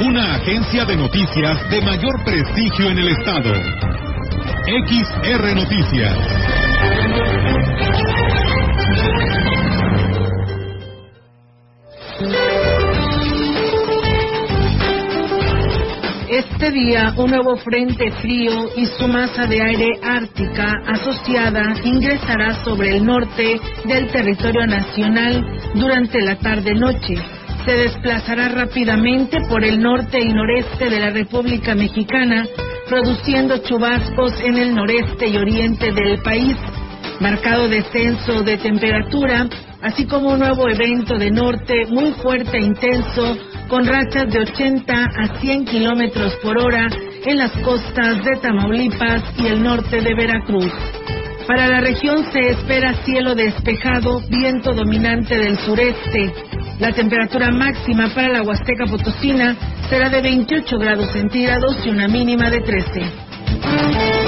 Una agencia de noticias de mayor prestigio en el estado. XR Noticias. Este día, un nuevo frente frío y su masa de aire ártica asociada ingresará sobre el norte del territorio nacional durante la tarde-noche. Se desplazará rápidamente por el norte y noreste de la República Mexicana, produciendo chubascos en el noreste y oriente del país, marcado descenso de temperatura, así como un nuevo evento de norte muy fuerte e intenso con rachas de 80 a 100 kilómetros por hora en las costas de Tamaulipas y el norte de Veracruz. Para la región se espera cielo despejado, viento dominante del sureste. La temperatura máxima para la Huasteca Potosina será de 28 grados centígrados y una mínima de 13.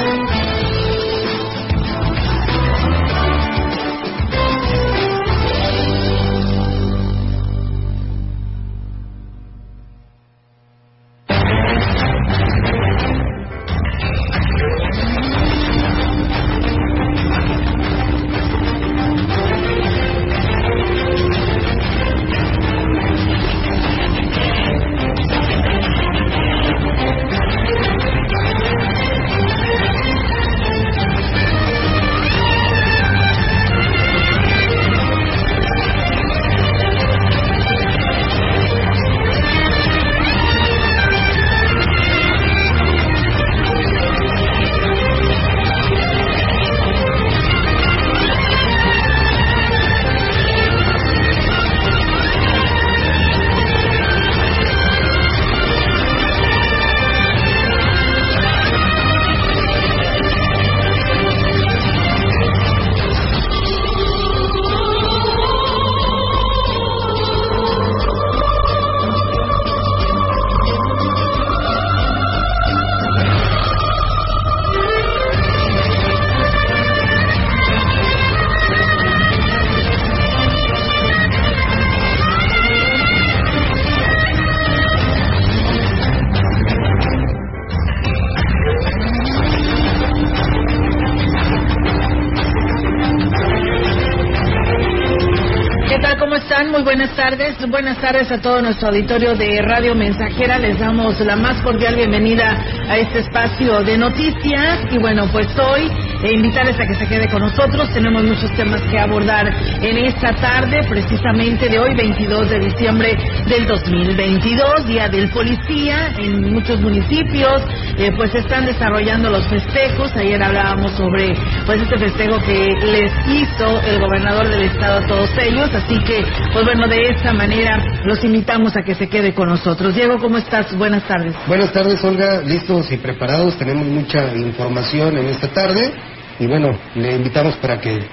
Tardes. Buenas tardes a todo nuestro auditorio de Radio Mensajera. Les damos la más cordial bienvenida a este espacio de noticias. Y bueno, pues hoy e invitarles a que se quede con nosotros. Tenemos muchos temas que abordar en esta tarde, precisamente de hoy, 22 de diciembre del 2022, Día del Policía. En muchos municipios, eh, pues están desarrollando los festejos. Ayer hablábamos sobre, pues, este festejo que les hizo el gobernador del estado a todos ellos. Así que, pues bueno, de esta manera los invitamos a que se quede con nosotros. Diego, ¿cómo estás? Buenas tardes. Buenas tardes, Olga. Listos y preparados. Tenemos mucha información en esta tarde. Y bueno, le invitamos para que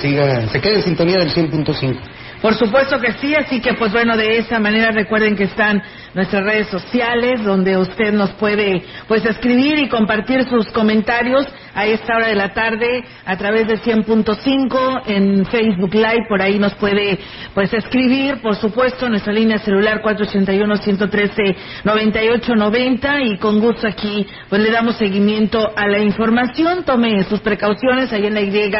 siga, se quede en sintonía del 100.5. Por supuesto que sí, así que pues bueno, de esa manera recuerden que están nuestras redes sociales donde usted nos puede pues escribir y compartir sus comentarios a esta hora de la tarde a través de 100.5 en Facebook Live, por ahí nos puede pues escribir, por supuesto, nuestra línea celular 481-113-9890 y con gusto aquí pues le damos seguimiento a la información, tome sus precauciones ahí en la Y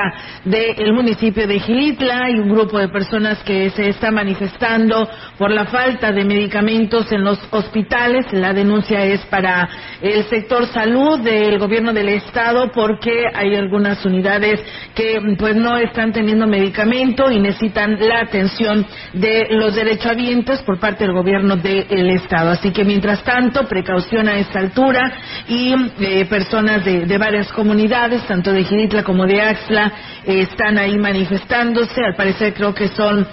del municipio de Gilitla y un grupo de personas que se está manifestando por la falta de medicamentos en los hospitales. La denuncia es para el sector salud del gobierno del estado porque hay algunas unidades que pues no están teniendo medicamento y necesitan la atención de los derechohabientes por parte del gobierno del estado. Así que mientras tanto, precaución a esta altura y eh, personas de, varias comunidades, tanto de Giritla como de Axla, están ahí manifestándose. Al parecer creo que son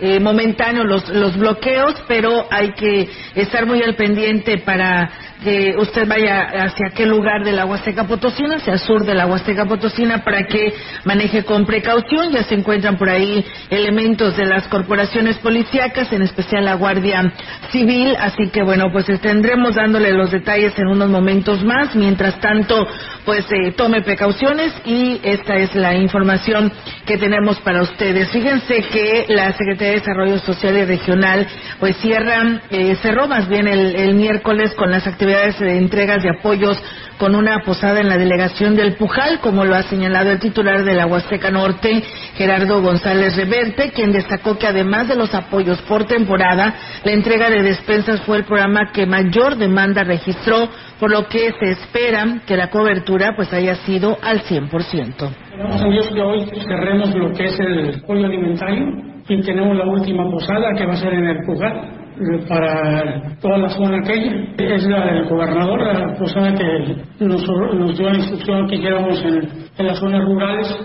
eh, momentáneo los, los bloqueos, pero hay que estar muy al pendiente para que usted vaya hacia aquel lugar de la Huasteca Potosina, hacia el sur de la Huasteca Potosina, para que maneje con precaución. Ya se encuentran por ahí elementos de las corporaciones policíacas, en especial la Guardia Civil, así que bueno, pues tendremos dándole los detalles en unos momentos más. Mientras tanto, pues eh, tome precauciones y esta es la información que tenemos para ustedes. Fíjense que la Secretaría de Desarrollo Social y Regional pues cierra, eh, cerró más bien el, miércoles con las actividades de entregas de apoyos con una posada en la delegación del Pujal, como lo ha señalado el titular de la Huasteca Norte, Gerardo González Reverte, quien destacó que además de los apoyos por temporada, la entrega de despensas fue el programa que mayor demanda registró, por lo que se espera que la cobertura pues haya sido al 100%. Esperamos a Dios que hoy cerremos lo que es el apoyo alimentario y tenemos la última posada que va a ser en el Pujal para toda la zona aquella. Es la del gobernador, la posada que nos, nos dio la instrucción que llevamos en, las zonas rurales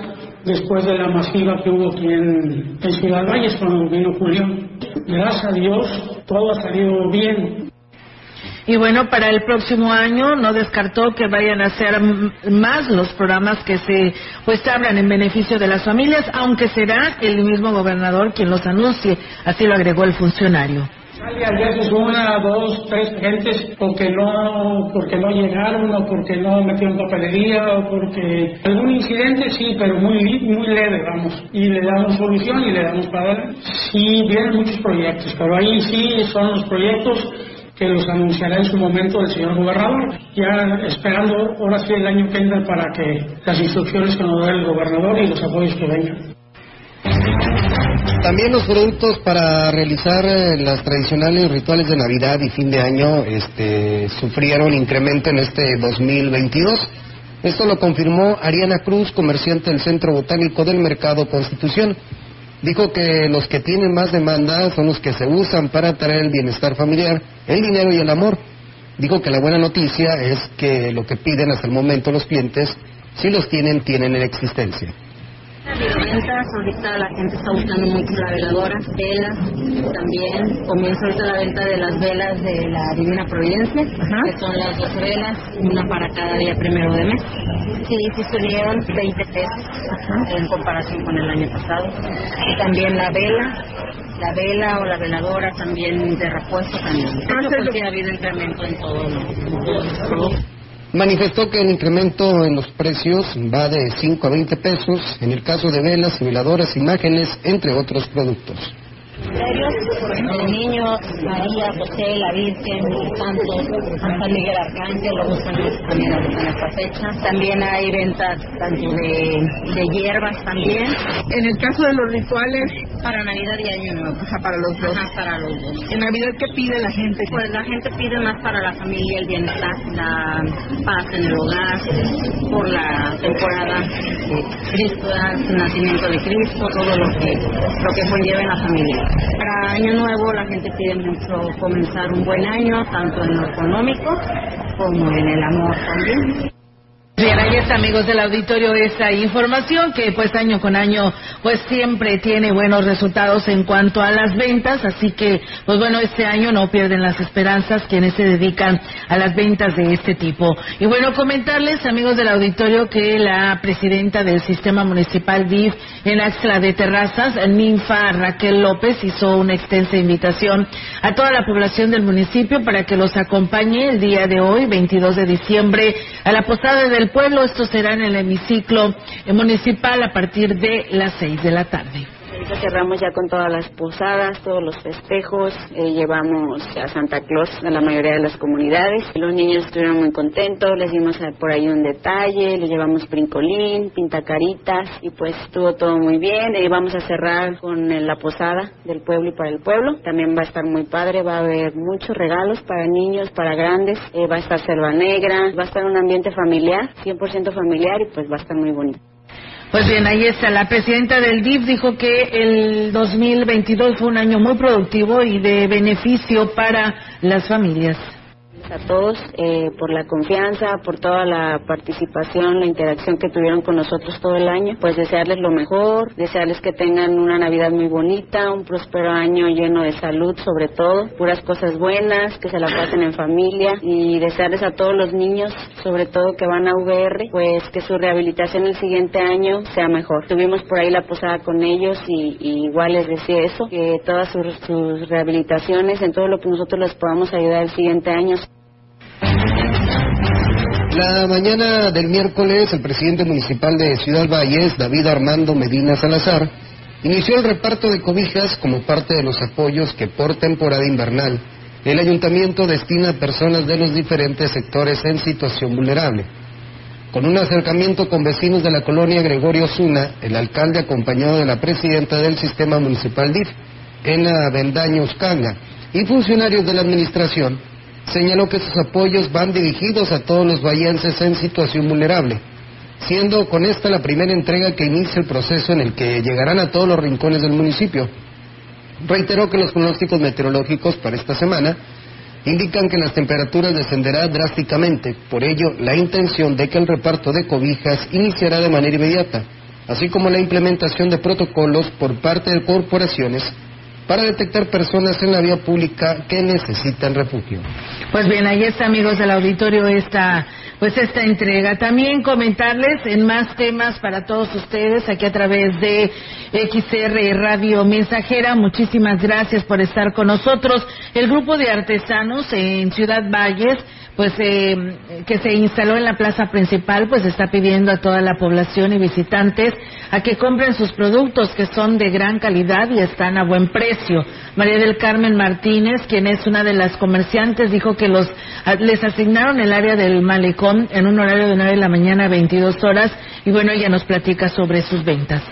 después de la masiva que hubo aquí en, en Ciudad Valles cuando vino Julián. Gracias a Dios, todo ha salido bien. Y bueno, para el próximo año no descartó que vayan a ser más los programas que se pues abran en beneficio de las familias, aunque será el mismo gobernador quien los anuncie, así lo agregó el funcionario. Sale a veces una, dos, tres gentes porque no, porque no llegaron o porque no metieron papelería o porque algún incidente sí, pero muy, muy leve, vamos. Y le damos solución y le damos para. Sí, vienen muchos proyectos, pero ahí sí son los proyectos que los anunciará en su momento el señor gobernador, ya esperando ahora sí el año que entra para que las instrucciones que nos dé el gobernador y los apoyos que vengan. También los productos para realizar eh, las tradicionales rituales de Navidad y fin de año este, sufrieron incremento en este 2022. Esto lo confirmó Ariana Cruz, comerciante del Centro Botánico del Mercado Constitución. Dijo que los que tienen más demanda son los que se usan para traer el bienestar familiar, el dinero y el amor. Dijo que la buena noticia es que lo que piden hasta el momento los clientes, si los tienen, tienen en existencia ventas, ahorita la gente está buscando mucho la veladora, velas también. Comienza ahorita la venta de las velas de la Divina Providencia, que son las dos velas, una para cada día primero de mes. Sí, sí subieron 20 pesos en comparación con el año pasado. Y también la vela, la vela o la veladora también de repuesto también. Eso porque ha habido incremento en todos los productos. Manifestó que el incremento en los precios va de 5 a 20 pesos en el caso de velas, veladoras, imágenes, entre otros productos el niño, María, José, la Virgen, los santos, San Miguel Arcángel, lo buscan también en esta fecha. También hay ventas tanto de, de hierbas también. En el caso de los rituales, para Navidad y Año Nuevo. O sea, para los dos. Ajá, para los dos. ¿En Navidad qué pide la gente? Pues la gente pide más para la familia, el bienestar, la paz en el hogar, por la temporada de Cristo, el nacimiento de Cristo, todo lo que, lo que conlleva en la familia. Para Año Nuevo la gente pide mucho comenzar un buen año, tanto en lo económico como en el amor también. Bien, ahí está, amigos del auditorio, esa información que pues año con año pues siempre tiene buenos resultados en cuanto a las ventas, así que pues bueno, este año no pierden las esperanzas quienes se dedican a las ventas de este tipo. Y bueno, comentarles, amigos del auditorio, que la presidenta del Sistema Municipal DIF en Axla de Terrazas, Ninfa Raquel López, hizo una extensa invitación a toda la población del municipio para que los acompañe el día de hoy, 22 de diciembre, a la posada del pueblo. Esto será en el hemiciclo municipal a partir de las seis de la tarde. Cerramos ya con todas las posadas, todos los festejos, eh, llevamos a Santa Claus a la mayoría de las comunidades. Los niños estuvieron muy contentos, les dimos por ahí un detalle, les llevamos brincolín, pintacaritas y pues estuvo todo muy bien. Y vamos a cerrar con la posada del pueblo y para el pueblo. También va a estar muy padre, va a haber muchos regalos para niños, para grandes, eh, va a estar selva negra, va a estar un ambiente familiar, 100% familiar y pues va a estar muy bonito. Pues bien, ahí está. La presidenta del DIF dijo que el 2022 fue un año muy productivo y de beneficio para las familias. A todos eh, por la confianza, por toda la participación, la interacción que tuvieron con nosotros todo el año. Pues desearles lo mejor, desearles que tengan una Navidad muy bonita, un próspero año lleno de salud sobre todo, puras cosas buenas, que se la pasen en familia y desearles a todos los niños, sobre todo que van a VR, pues que su rehabilitación el siguiente año sea mejor. Tuvimos por ahí la posada con ellos y, igual les decía eso, que todas sus, sus rehabilitaciones, en todo lo que nosotros les podamos ayudar el siguiente año la mañana del miércoles, el presidente municipal de Ciudad Valles, David Armando Medina Salazar, inició el reparto de cobijas como parte de los apoyos que por temporada invernal el ayuntamiento destina a personas de los diferentes sectores en situación vulnerable. Con un acercamiento con vecinos de la colonia Gregorio Zuna, el alcalde acompañado de la presidenta del sistema municipal DIF, Ena Bendaño Uscanga, y funcionarios de la administración, señaló que sus apoyos van dirigidos a todos los vallenses en situación vulnerable, siendo con esta la primera entrega que inicia el proceso en el que llegarán a todos los rincones del municipio. Reiteró que los pronósticos meteorológicos para esta semana indican que las temperaturas descenderán drásticamente, por ello la intención de que el reparto de cobijas iniciará de manera inmediata, así como la implementación de protocolos por parte de corporaciones para detectar personas en la vía pública que necesitan refugio. Pues bien, ahí está, amigos del auditorio, esta, pues esta entrega. También comentarles en más temas para todos ustedes aquí a través de XR Radio Mensajera. Muchísimas gracias por estar con nosotros. El grupo de artesanos en Ciudad Valles pues eh, que se instaló en la plaza principal, pues está pidiendo a toda la población y visitantes a que compren sus productos que son de gran calidad y están a buen precio. María del Carmen Martínez, quien es una de las comerciantes, dijo que los les asignaron el área del malecón en un horario de 9 de la mañana a 22 horas. Y bueno, ella nos platica sobre sus ventas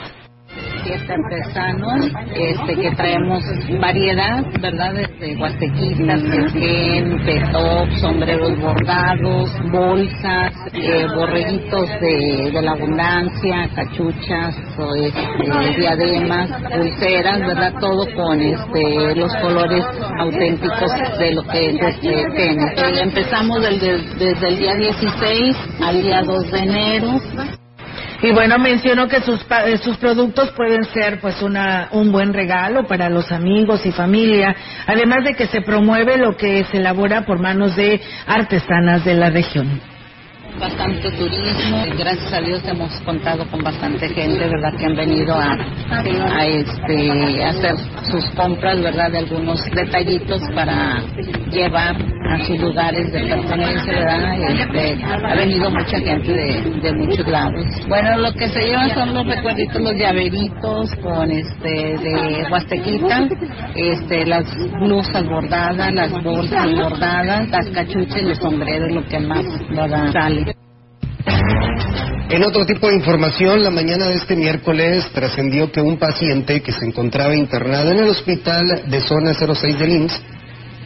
fiesta artesano, este, que traemos variedad, ¿verdad? Desde guatequitas, quejen, petop, sombreros bordados, bolsas, eh, borreguitos de, de, la abundancia, cachuchas, este, diademas, pulseras, ¿verdad? Todo con este, los colores auténticos de lo que este, tiene. Eh, empezamos desde el día 16 al día 2 de enero. Y bueno, mencionó que sus, eh, sus productos pueden ser pues una, un buen regalo para los amigos y familia, además de que se promueve lo que se elabora por manos de artesanas de la región bastante turismo. Gracias a Dios hemos contado con bastante gente, ¿verdad? Que han venido a, este, hacer sus compras, ¿verdad? De algunos detallitos para llevar a sus lugares de pertenencia, ¿verdad? Este, ha venido mucha gente de, de muchos lados. Bueno, lo que se llevan son los recuerditos, los llaveritos con este de Huastequita, este, las blusas bordadas, las bolsas bordadas, las cachuchas y los sombreros, lo que más ¿verdad? sale. En otro tipo de información, la mañana de este miércoles trascendió que un paciente que se encontraba internado en el hospital de zona 06 de IMSS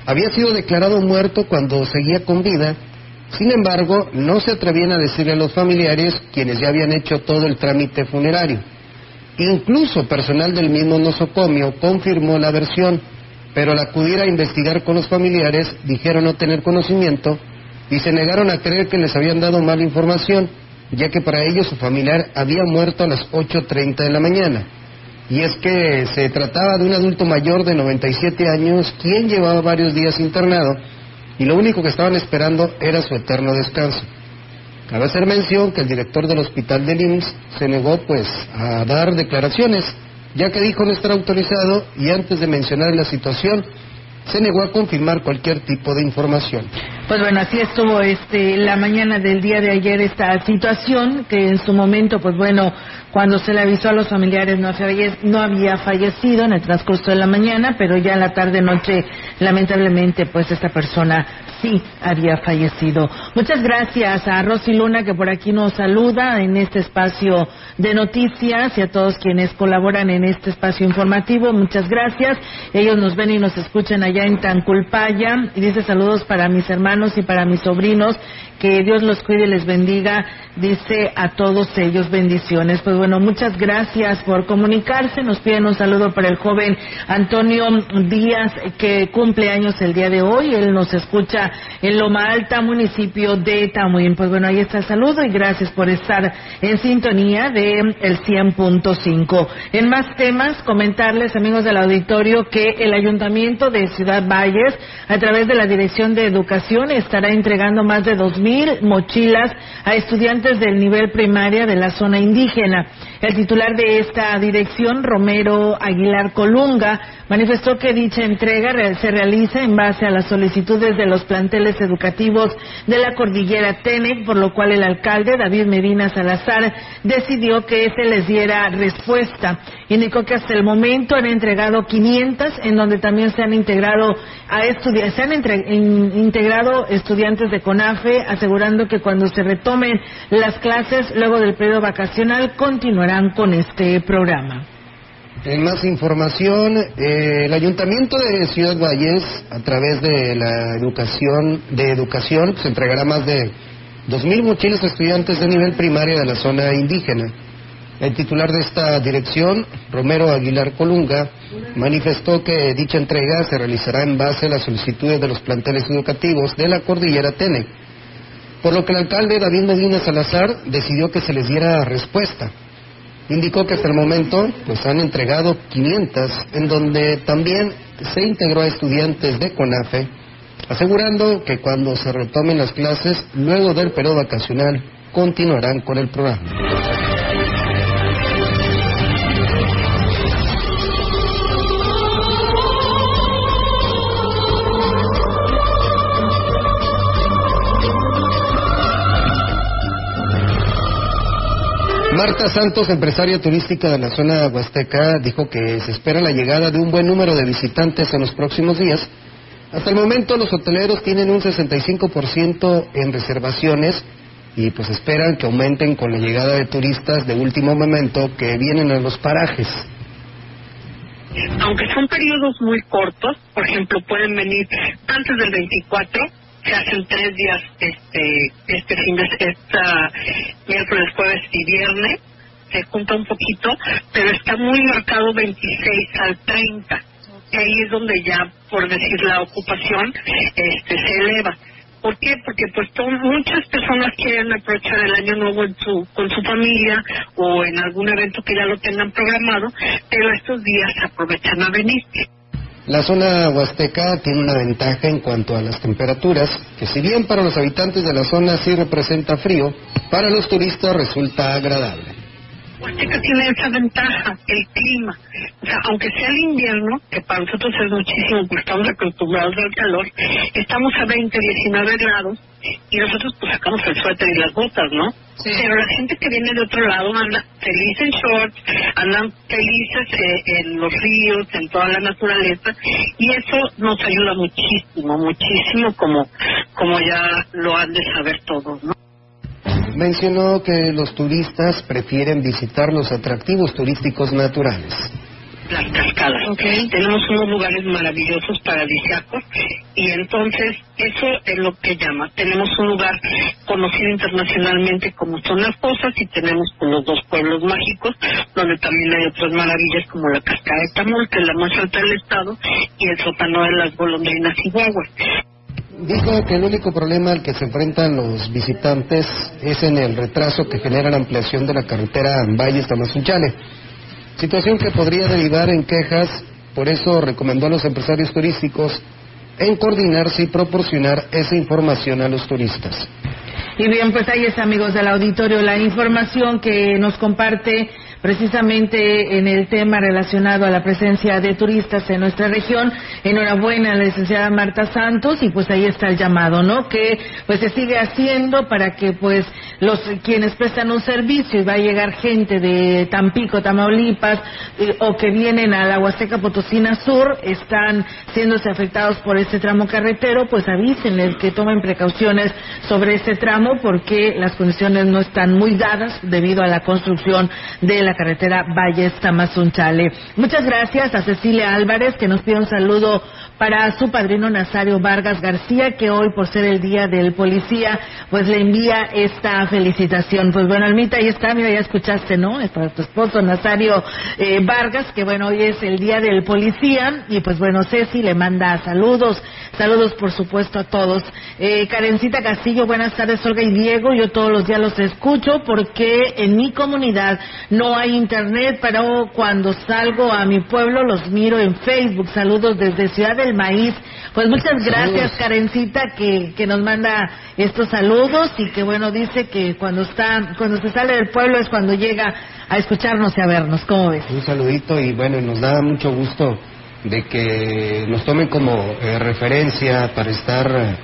había sido declarado muerto cuando seguía con vida. Sin embargo, no se atrevían a decirle a los familiares quienes ya habían hecho todo el trámite funerario. Incluso personal del mismo nosocomio confirmó la versión, pero al acudir a investigar con los familiares dijeron no tener conocimiento y se negaron a creer que les habían dado mala información, ya que para ellos su familiar había muerto a las 8.30 de la mañana. Y es que se trataba de un adulto mayor de 97 años, quien llevaba varios días internado, y lo único que estaban esperando era su eterno descanso. Cabe hacer mención que el director del hospital de IMSS se negó pues a dar declaraciones, ya que dijo no estar autorizado y antes de mencionar la situación, se negó a confirmar cualquier tipo de información. Pues bueno, así estuvo este la mañana del día de ayer esta situación que en su momento, pues bueno, cuando se le avisó a los familiares no, no había fallecido en el transcurso de la mañana, pero ya en la tarde noche lamentablemente pues esta persona sí había fallecido. Muchas gracias a Rosy Luna que por aquí nos saluda en este espacio de noticias y a todos quienes colaboran en este espacio informativo. Muchas gracias. Ellos nos ven y nos escuchan allá en Tanculpaya y dice saludos para mis hermanos y para mis sobrinos. Que Dios los cuide y les bendiga. Dice a todos ellos bendiciones. Pues bueno, muchas gracias por comunicarse. Nos piden un saludo para el joven Antonio Díaz que cumple años el día de hoy. Él nos escucha en Loma Alta, municipio de Tamuín. Pues bueno, ahí está el saludo y gracias por estar en sintonía de el 100.5. En más temas, comentarles, amigos del auditorio, que el Ayuntamiento de Ciudad Valles, a través de la Dirección de Educación, estará entregando más de 2.000 mochilas a estudiantes del nivel primaria de la zona indígena. El titular de esta dirección, Romero Aguilar Colunga, manifestó que dicha entrega se realiza en base a las solicitudes de los planteles educativos de la cordillera Tenec, por lo cual el alcalde David Medina Salazar decidió que se les diera respuesta. Indicó que hasta el momento han entregado 500, en donde también se han integrado a se han integrado estudiantes de CONAFE, asegurando que cuando se retomen las clases luego del periodo vacacional continuarán con este programa. En más información, eh, el Ayuntamiento de Ciudad Valles, a través de la educación, de educación, se entregará más de 2.000 mochilas a estudiantes de nivel primario de la zona indígena. El titular de esta dirección, Romero Aguilar Colunga, manifestó que dicha entrega se realizará en base a las solicitudes de los planteles educativos de la cordillera Tene, por lo que el alcalde David Medina Salazar decidió que se les diera respuesta indicó que hasta el momento pues han entregado 500, en donde también se integró a estudiantes de CONAFE, asegurando que cuando se retomen las clases, luego del periodo vacacional, continuarán con el programa. Marta Santos, empresaria turística de la zona huasteca, dijo que se espera la llegada de un buen número de visitantes en los próximos días. Hasta el momento los hoteleros tienen un 65% en reservaciones y pues esperan que aumenten con la llegada de turistas de último momento que vienen a los parajes. Aunque son periodos muy cortos, por ejemplo, pueden venir antes del 24 se hacen tres días este este fin de esta miércoles, jueves y viernes, se junta un poquito, pero está muy marcado 26 al 30. Y ahí es donde ya, por decir la ocupación, este se eleva. ¿Por qué? Porque pues muchas personas quieren aprovechar el año nuevo en su, con su familia o en algún evento que ya lo tengan programado, pero estos días aprovechan a venir. La zona huasteca tiene una ventaja en cuanto a las temperaturas, que si bien para los habitantes de la zona sí representa frío, para los turistas resulta agradable. Huasteca tiene esa ventaja, el clima. O sea, aunque sea el invierno, que para nosotros es muchísimo, porque estamos acostumbrados al calor, estamos a 20, 19 grados y nosotros pues sacamos el suéter y las botas, ¿no? Pero la gente que viene de otro lado anda feliz en shorts, andan felices eh, en los ríos, en toda la naturaleza y eso nos ayuda muchísimo, muchísimo como, como ya lo han de saber todos, ¿no? Mencionó que los turistas prefieren visitar los atractivos turísticos naturales. Las cascadas. Tenemos unos lugares maravillosos paradisíacos y entonces eso es lo que llama. Tenemos un lugar conocido internacionalmente como son las Fosas y tenemos los dos pueblos mágicos donde también hay otras maravillas como la cascada de Tamul, que es la más alta del estado, y el sótano de las golondrinas y guaguas dijo que el único problema al que se enfrentan los visitantes es en el retraso que genera la ampliación de la carretera Valles-Tamazunchale, situación que podría derivar en quejas, por eso recomendó a los empresarios turísticos en coordinarse y proporcionar esa información a los turistas. Y bien, pues ahí está, amigos del auditorio, la información que nos comparte precisamente en el tema relacionado a la presencia de turistas en nuestra región. Enhorabuena a la licenciada Marta Santos y pues ahí está el llamado, ¿no? Que pues se sigue haciendo para que pues los quienes prestan un servicio y va a llegar gente de Tampico, Tamaulipas o que vienen a la Huasteca Potosina Sur están siéndose afectados por este tramo carretero, pues avísenles que tomen precauciones sobre este tramo porque las condiciones no están muy dadas debido a la construcción de la carretera Valles Tamazunchale. Muchas gracias a Cecilia Álvarez que nos pide un saludo para su padrino Nazario Vargas García que hoy por ser el día del policía pues le envía esta felicitación. Pues bueno, Almita, ahí está, mira, ya escuchaste, ¿no? Es para tu esposo Nazario eh, Vargas que bueno, hoy es el día del policía y pues bueno, Ceci le manda saludos Saludos, por supuesto, a todos. Eh, Karencita Castillo, buenas tardes, Olga y Diego. Yo todos los días los escucho porque en mi comunidad no hay internet, pero cuando salgo a mi pueblo los miro en Facebook. Saludos desde Ciudad del Maíz. Pues muchas gracias, Karencita, que, que nos manda estos saludos y que, bueno, dice que cuando está, cuando se sale del pueblo es cuando llega a escucharnos y a vernos. ¿Cómo ves? Un saludito y, bueno, nos da mucho gusto de que nos tomen como eh, referencia para estar eh,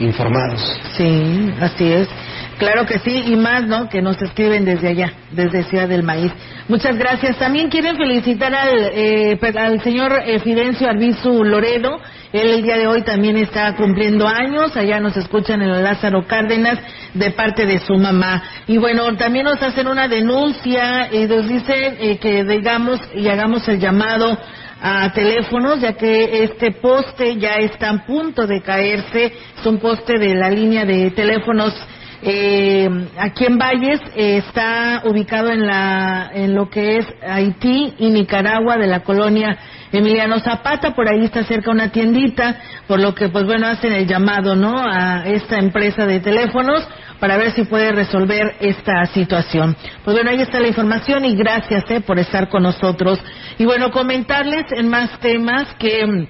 informados. Sí, así es. Claro que sí, y más, ¿no? Que nos escriben desde allá, desde Ciudad del Maíz. Muchas gracias. También quieren felicitar al, eh, al señor Fidencio Arbizu Loredo. Él el día de hoy también está cumpliendo años. Allá nos escuchan en Lázaro Cárdenas de parte de su mamá. Y bueno, también nos hacen una denuncia y nos dicen que digamos y hagamos el llamado a teléfonos, ya que este poste ya está a punto de caerse. Es un poste de la línea de teléfonos eh, aquí en Valles. Eh, está ubicado en, la, en lo que es Haití y Nicaragua de la colonia Emiliano Zapata. Por ahí está cerca una tiendita, por lo que, pues bueno, hacen el llamado, ¿no? A esta empresa de teléfonos para ver si puede resolver esta situación. Pues bueno, ahí está la información y gracias eh, por estar con nosotros. Y bueno, comentarles en más temas que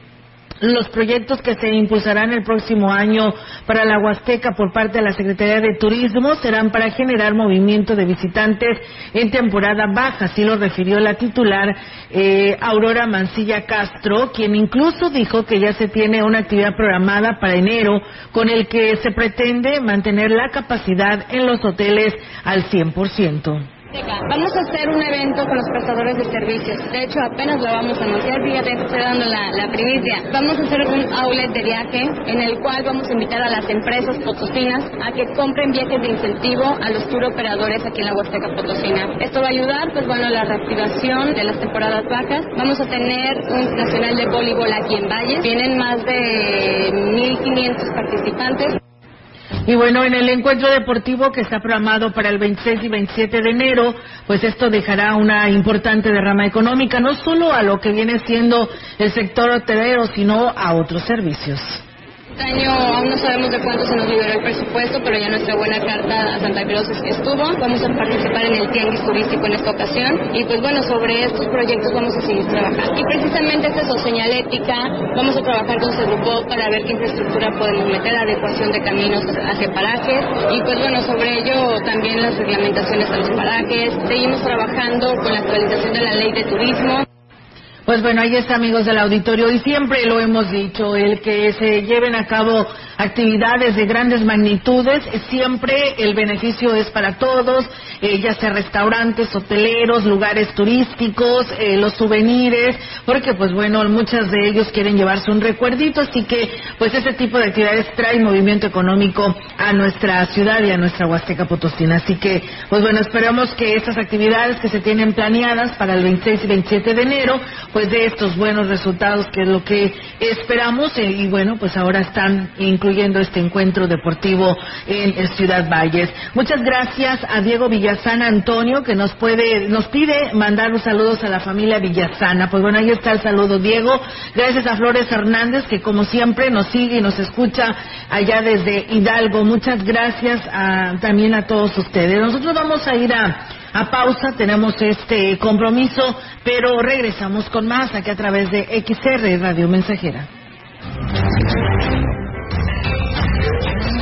los proyectos que se impulsarán el próximo año para la Huasteca por parte de la Secretaría de Turismo serán para generar movimiento de visitantes en temporada baja, así lo refirió la titular eh, Aurora Mancilla Castro, quien incluso dijo que ya se tiene una actividad programada para enero con el que se pretende mantener la capacidad en los hoteles al 100%. Vamos a hacer un evento con los prestadores de servicios. De hecho, apenas lo vamos a anunciar, fíjate, estoy dando la, primicia. Vamos a hacer un outlet de viaje en el cual vamos a invitar a las empresas potosinas a que compren viajes de incentivo a los tour operadores aquí en la Huasteca Potosina. Esto va a ayudar, pues bueno, a la reactivación de las temporadas bajas. Vamos a tener un nacional de voleibol aquí en Valles. Vienen más de 1.500 participantes. Y bueno, en el encuentro deportivo que está programado para el 26 y 27 de enero, pues esto dejará una importante derrama económica, no solo a lo que viene siendo el sector hotelero, sino a otros servicios. Este año aún no sabemos de cuánto se nos liberó el presupuesto, pero ya nuestra buena carta a Santa Cruz estuvo. Vamos a participar en el tianguis turístico en esta ocasión y pues bueno, sobre estos proyectos vamos a seguir trabajando. Y precisamente es eso, señalética, vamos a trabajar con grupo para ver qué infraestructura podemos meter, adecuación de caminos hacia parajes y pues bueno, sobre ello también las reglamentaciones a los parajes. Seguimos trabajando con la actualización de la ley de turismo. Pues bueno, ahí está, amigos del auditorio, y siempre lo hemos dicho, el que se lleven a cabo actividades de grandes magnitudes, siempre el beneficio es para todos, eh, ya sea restaurantes, hoteleros, lugares turísticos, eh, los souvenirs, porque pues bueno, muchas de ellos quieren llevarse un recuerdito, así que pues ese tipo de actividades trae movimiento económico a nuestra ciudad y a nuestra Huasteca Potosina. Así que pues bueno, esperamos que estas actividades que se tienen planeadas para el 26 y 27 de enero, pues de estos buenos resultados que es lo que esperamos eh, y bueno, pues ahora están incluyendo este encuentro deportivo en Ciudad Valles. Muchas gracias a Diego Villasana Antonio que nos puede nos pide mandar los saludos a la familia Villasana. Pues bueno, ahí está el saludo Diego. Gracias a Flores Hernández que como siempre nos sigue y nos escucha allá desde Hidalgo. Muchas gracias también a todos ustedes. Nosotros vamos a ir a a pausa, tenemos este compromiso, pero regresamos con más aquí a través de XR Radio Mensajera.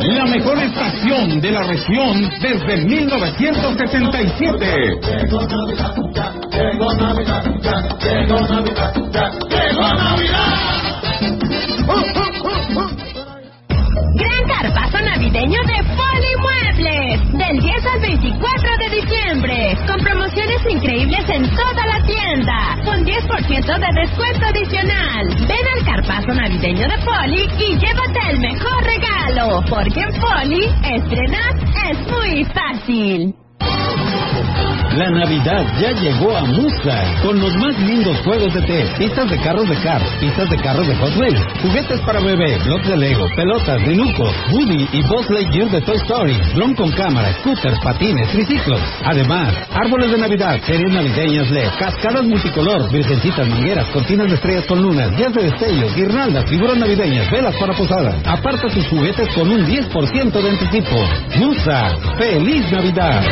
la mejor estación de la región desde 1977. Llegó Navidad, llegó Navidad, llegó Navidad, llegó Navidad. Gran carpazo navideño de Muebles del 10 al 24 de diciembre, con promociones increíbles en toda la tienda, con 10% de descuento adicional. Ven al carpazo navideño de Poli y llévate el mejor regalo, porque en Poli estrenar es muy fácil. La Navidad ya llegó a Musa con los más lindos juegos de té, pistas de carros de Cars, pistas de carros de Hot Wheels, juguetes para bebé, blocks de Lego, pelotas, rinucos, Woody y Buzz Lightyear de Toy Story, dron con cámara, scooters, patines, triciclos. Además, árboles de Navidad, series navideñas LED, cascadas multicolor, virgencitas, mangueras, cortinas de estrellas con lunas, días de destellos, guirnaldas, figuras navideñas, velas para posadas. Aparta tus juguetes con un 10% de anticipo. Musa, ¡Feliz Navidad!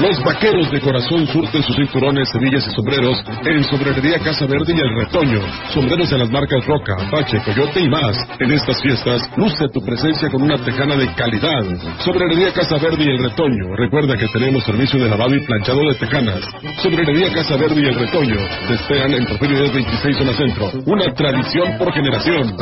Los vaqueros de corazón surten sus cinturones, cerillas y sombreros en Sombrerería Casa Verde y El Retoño. Sombreros de las marcas Roca, Apache, Coyote y más. En estas fiestas, luce tu presencia con una tejana de calidad. Sombrerería Casa Verde y El Retoño. Recuerda que tenemos servicio de lavado y planchado de tejanas. Sombrerería Casa Verde y El Retoño. Te esperan en Porfirio 26 zona centro. Una tradición por generación.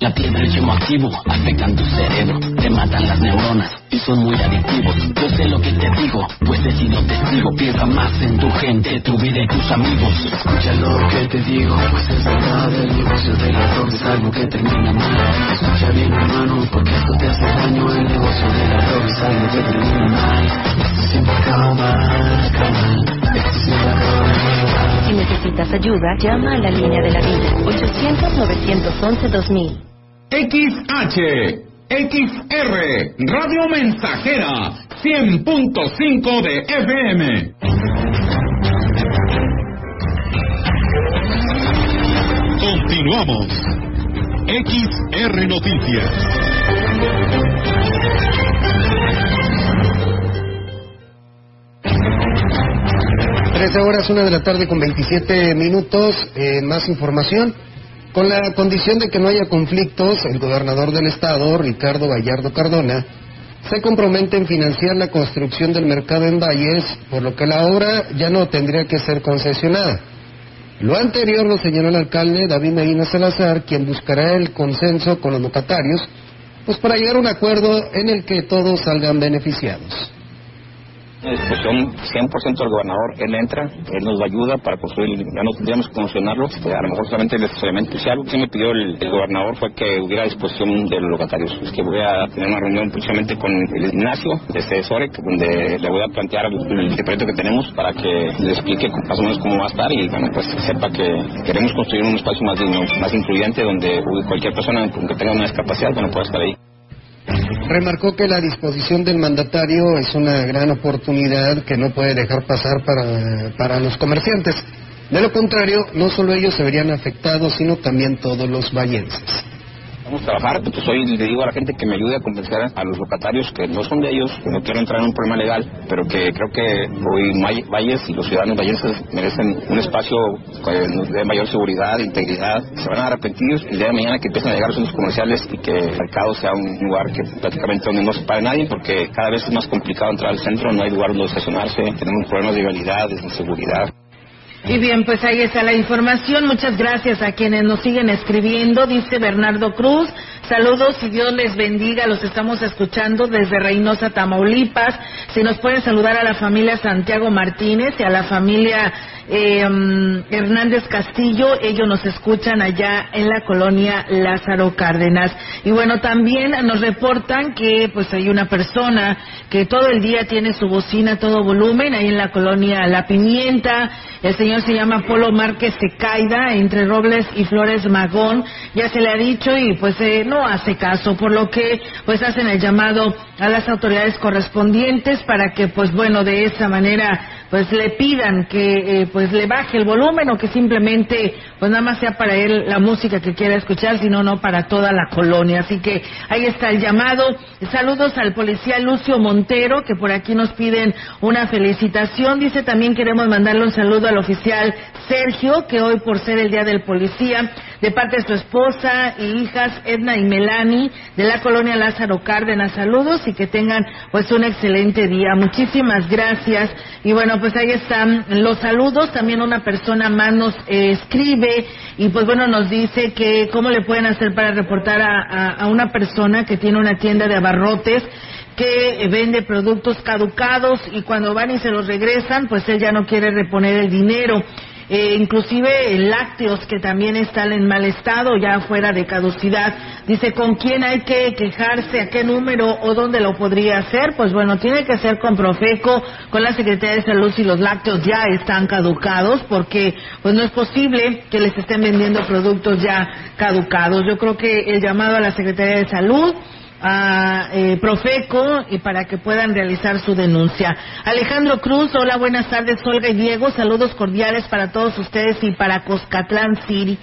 La piedra es activo, afectan tu cerebro, te matan las neuronas y son muy adictivos. Yo sé lo que te digo, pues he sido testigo. Piensa más en tu gente, tu vida y tus amigos. Escucha lo que te digo, pues es verdad. El negocio de la droga es algo que termina mal. Escucha bien, hermano, porque esto te hace daño. El negocio de la droga es algo que termina mal. Esto siempre acaba mal. Esto siempre acaba. Si necesitas ayuda, llama a la línea de la vida 800-911-2000. XH, XR, Radio Mensajera, 100.5 de FM. Continuamos. XR Noticias. Trece horas, una de la tarde con 27 minutos. Eh, más información. Con la condición de que no haya conflictos, el gobernador del estado, Ricardo Gallardo Cardona, se compromete en financiar la construcción del mercado en Valles, por lo que la obra ya no tendría que ser concesionada. Lo anterior lo señaló el alcalde David Medina Salazar, quien buscará el consenso con los locatarios, pues para llegar a un acuerdo en el que todos salgan beneficiados. Discusión 100% del gobernador, él entra, él nos ayuda para construir, ya no tendríamos que condicionarlo, este, a lo mejor solamente el estacionamiento. Si algo que me pidió el, gobernador fue que hubiera disposición de los locatarios, es que voy a tener una reunión precisamente con el Ignacio de Cesore, donde le voy a plantear el, proyecto que tenemos para que le explique más o menos cómo va a estar y bueno, pues sepa que queremos construir un espacio más digno, más incluyente, donde cualquier persona que tenga una discapacidad, bueno, pueda estar ahí. Remarcó que la disposición del mandatario es una gran oportunidad que no puede dejar pasar para, para los comerciantes. De lo contrario, no solo ellos se verían afectados, sino también todos los vallenses. Vamos a trabajar, pues hoy le digo a la gente que me ayude a convencer a los locatarios que no son de ellos, que no quiero entrar en un problema legal, pero que creo que hoy Valles y los ciudadanos vallenses merecen un espacio que nos dé mayor seguridad, integridad. Se van a arrepentir el día de mañana que empiecen a llegar los comerciales y que el mercado sea un lugar que prácticamente donde no se pare nadie, porque cada vez es más complicado entrar al centro, no hay lugar donde estacionarse, tenemos problemas de vialidad, de inseguridad. Y bien, pues ahí está la información. Muchas gracias a quienes nos siguen escribiendo. Dice Bernardo Cruz. Saludos y Dios les bendiga. Los estamos escuchando desde Reynosa, Tamaulipas. Si nos pueden saludar a la familia Santiago Martínez y a la familia eh, Hernández Castillo. Ellos nos escuchan allá en la colonia Lázaro Cárdenas. Y bueno, también nos reportan que pues hay una persona que todo el día tiene su bocina a todo volumen ahí en la colonia La Pimienta. El señor se llama Polo Márquez Secaida, entre Robles y Flores Magón. Ya se le ha dicho y pues eh, no hace caso, por lo que pues hacen el llamado a las autoridades correspondientes para que pues bueno, de esa manera pues le pidan que eh, pues le baje el volumen o que simplemente pues nada más sea para él la música que quiera escuchar, sino no para toda la colonia. Así que ahí está el llamado. Saludos al policía Lucio Montero, que por aquí nos piden una felicitación. Dice también queremos mandarle un saludo al oficial Sergio, que hoy por ser el día del policía, de parte de su esposa e hijas Edna y Melanie, de la colonia Lázaro Cárdenas, saludos y que tengan pues un excelente día. Muchísimas gracias. Y bueno, pues ahí están los saludos. También una persona más nos eh, escribe y pues bueno, nos dice que cómo le pueden hacer para reportar a, a, a una persona que tiene una tienda de abarrotes que vende productos caducados y cuando van y se los regresan, pues él ya no quiere reponer el dinero. Eh, inclusive lácteos que también están en mal estado, ya fuera de caducidad. Dice, ¿con quién hay que quejarse? ¿A qué número o dónde lo podría hacer? Pues bueno, tiene que ser con Profeco, con la Secretaría de Salud si los lácteos ya están caducados, porque pues no es posible que les estén vendiendo productos ya caducados. Yo creo que el llamado a la Secretaría de Salud a eh, Profeco y para que puedan realizar su denuncia. Alejandro Cruz, hola, buenas tardes, Olga y Diego, saludos cordiales para todos ustedes y para Coscatlán City,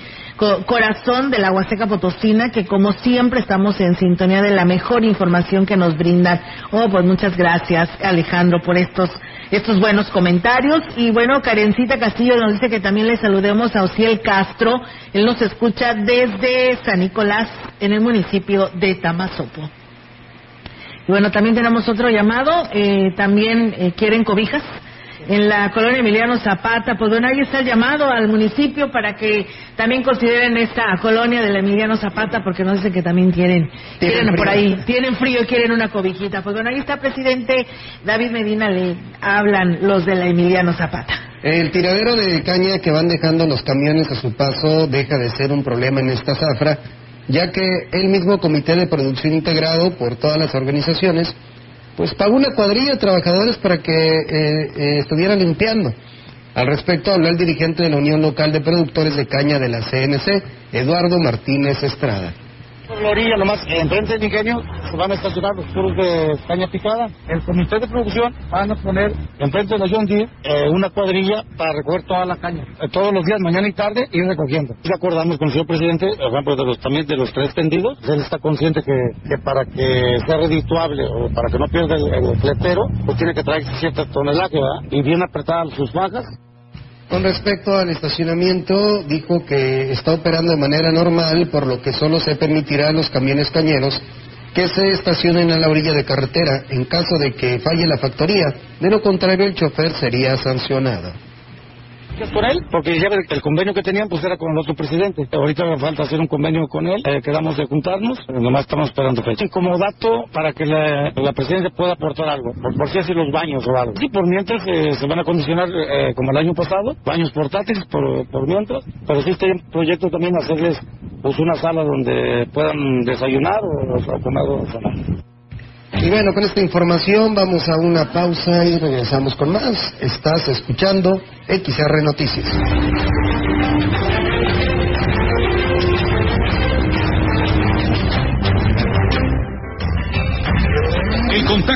corazón de la Huasteca Potosina, que como siempre estamos en sintonía de la mejor información que nos brindan. Oh, pues muchas gracias, Alejandro, por estos estos buenos comentarios. Y bueno, Karencita Castillo nos dice que también le saludemos a Ociel Castro. Él nos escucha desde San Nicolás, en el municipio de Tamazopo. Y bueno, también tenemos otro llamado. Eh, también eh, quieren cobijas en la colonia Emiliano Zapata. Pues bueno, ahí está el llamado al municipio para que también consideren esta colonia del Emiliano Zapata, porque nos dicen que también quieren, quieren por ahí, tienen frío y quieren una cobijita. Pues bueno, ahí está, presidente David Medina, le hablan los de la Emiliano Zapata. El tiradero de caña que van dejando los camiones a su paso deja de ser un problema en esta zafra, ya que el mismo comité de producción integrado por todas las organizaciones pues pagó una cuadrilla de trabajadores para que eh, eh, estuvieran limpiando. Al respecto habló el dirigente de la Unión Local de Productores de Caña de la CNC, Eduardo Martínez Estrada la orilla, nomás enfrente del ingenio, se van a estacionar los puros de caña picada. El comité de producción van a poner enfrente de la John Deere eh, una cuadrilla para recoger toda la caña. Eh, todos los días, mañana y tarde, ir recogiendo. Y acordamos con el señor presidente, ejemplo, de los, también de los tres tendidos. Él está consciente que, para que sea redituable o para que no pierda el, fletero, pues tiene que traer cierta tonelaje, Y bien apretadas sus bajas con respecto al estacionamiento, dijo que está operando de manera normal, por lo que solo se permitirá a los camiones cañeros que se estacionen a la orilla de carretera en caso de que falle la factoría. De lo contrario, el chofer sería sancionado por él, porque ya el convenio que tenían pues era con el otro presidente. Ahorita me falta hacer un convenio con él, eh, quedamos de juntarnos, nomás estamos esperando fecha. Como dato para que la, presidencia pueda aportar algo, por, si así los baños o algo. Sí, por mientras eh, se van a condicionar eh, como el año pasado, baños portátiles por, por mientras, pero sí está en proyecto también hacerles pues una sala donde puedan desayunar o, o comer o cenar. Y bueno, con esta información vamos a una pausa y regresamos con más. Estás escuchando XR Noticias.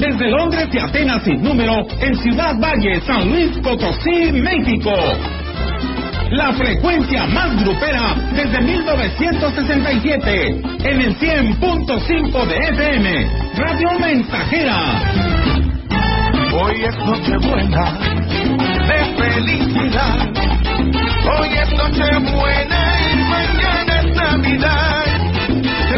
desde Londres y Atenas sin número, en Ciudad Valle, San Luis Potosí, México. La frecuencia más grupera desde 1967, en el 100.5 de FM, Radio Mensajera. Hoy es Nochebuena de felicidad. Hoy es Nochebuena y mañana es Navidad.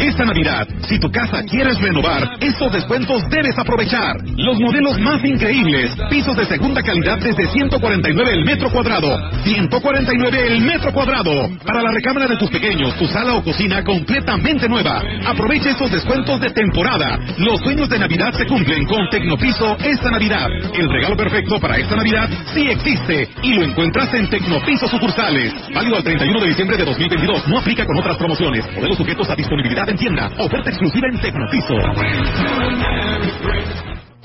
Esta Navidad, si tu casa quieres renovar, estos descuentos debes aprovechar. Los modelos más increíbles, pisos de segunda calidad desde 149 el metro cuadrado. 149 el metro cuadrado. Para la recámara de tus pequeños, tu sala o cocina completamente nueva. Aprovecha estos descuentos de temporada. Los sueños de Navidad se cumplen con Tecnopiso esta Navidad. El regalo perfecto para esta Navidad sí existe y lo encuentras en Tecnopiso sucursales. Válido al 31 de diciembre de 2022. No aplica con otras promociones. Modelos sujetos a disponibilidad en tienda. Oferta exclusiva en Tecnopiso.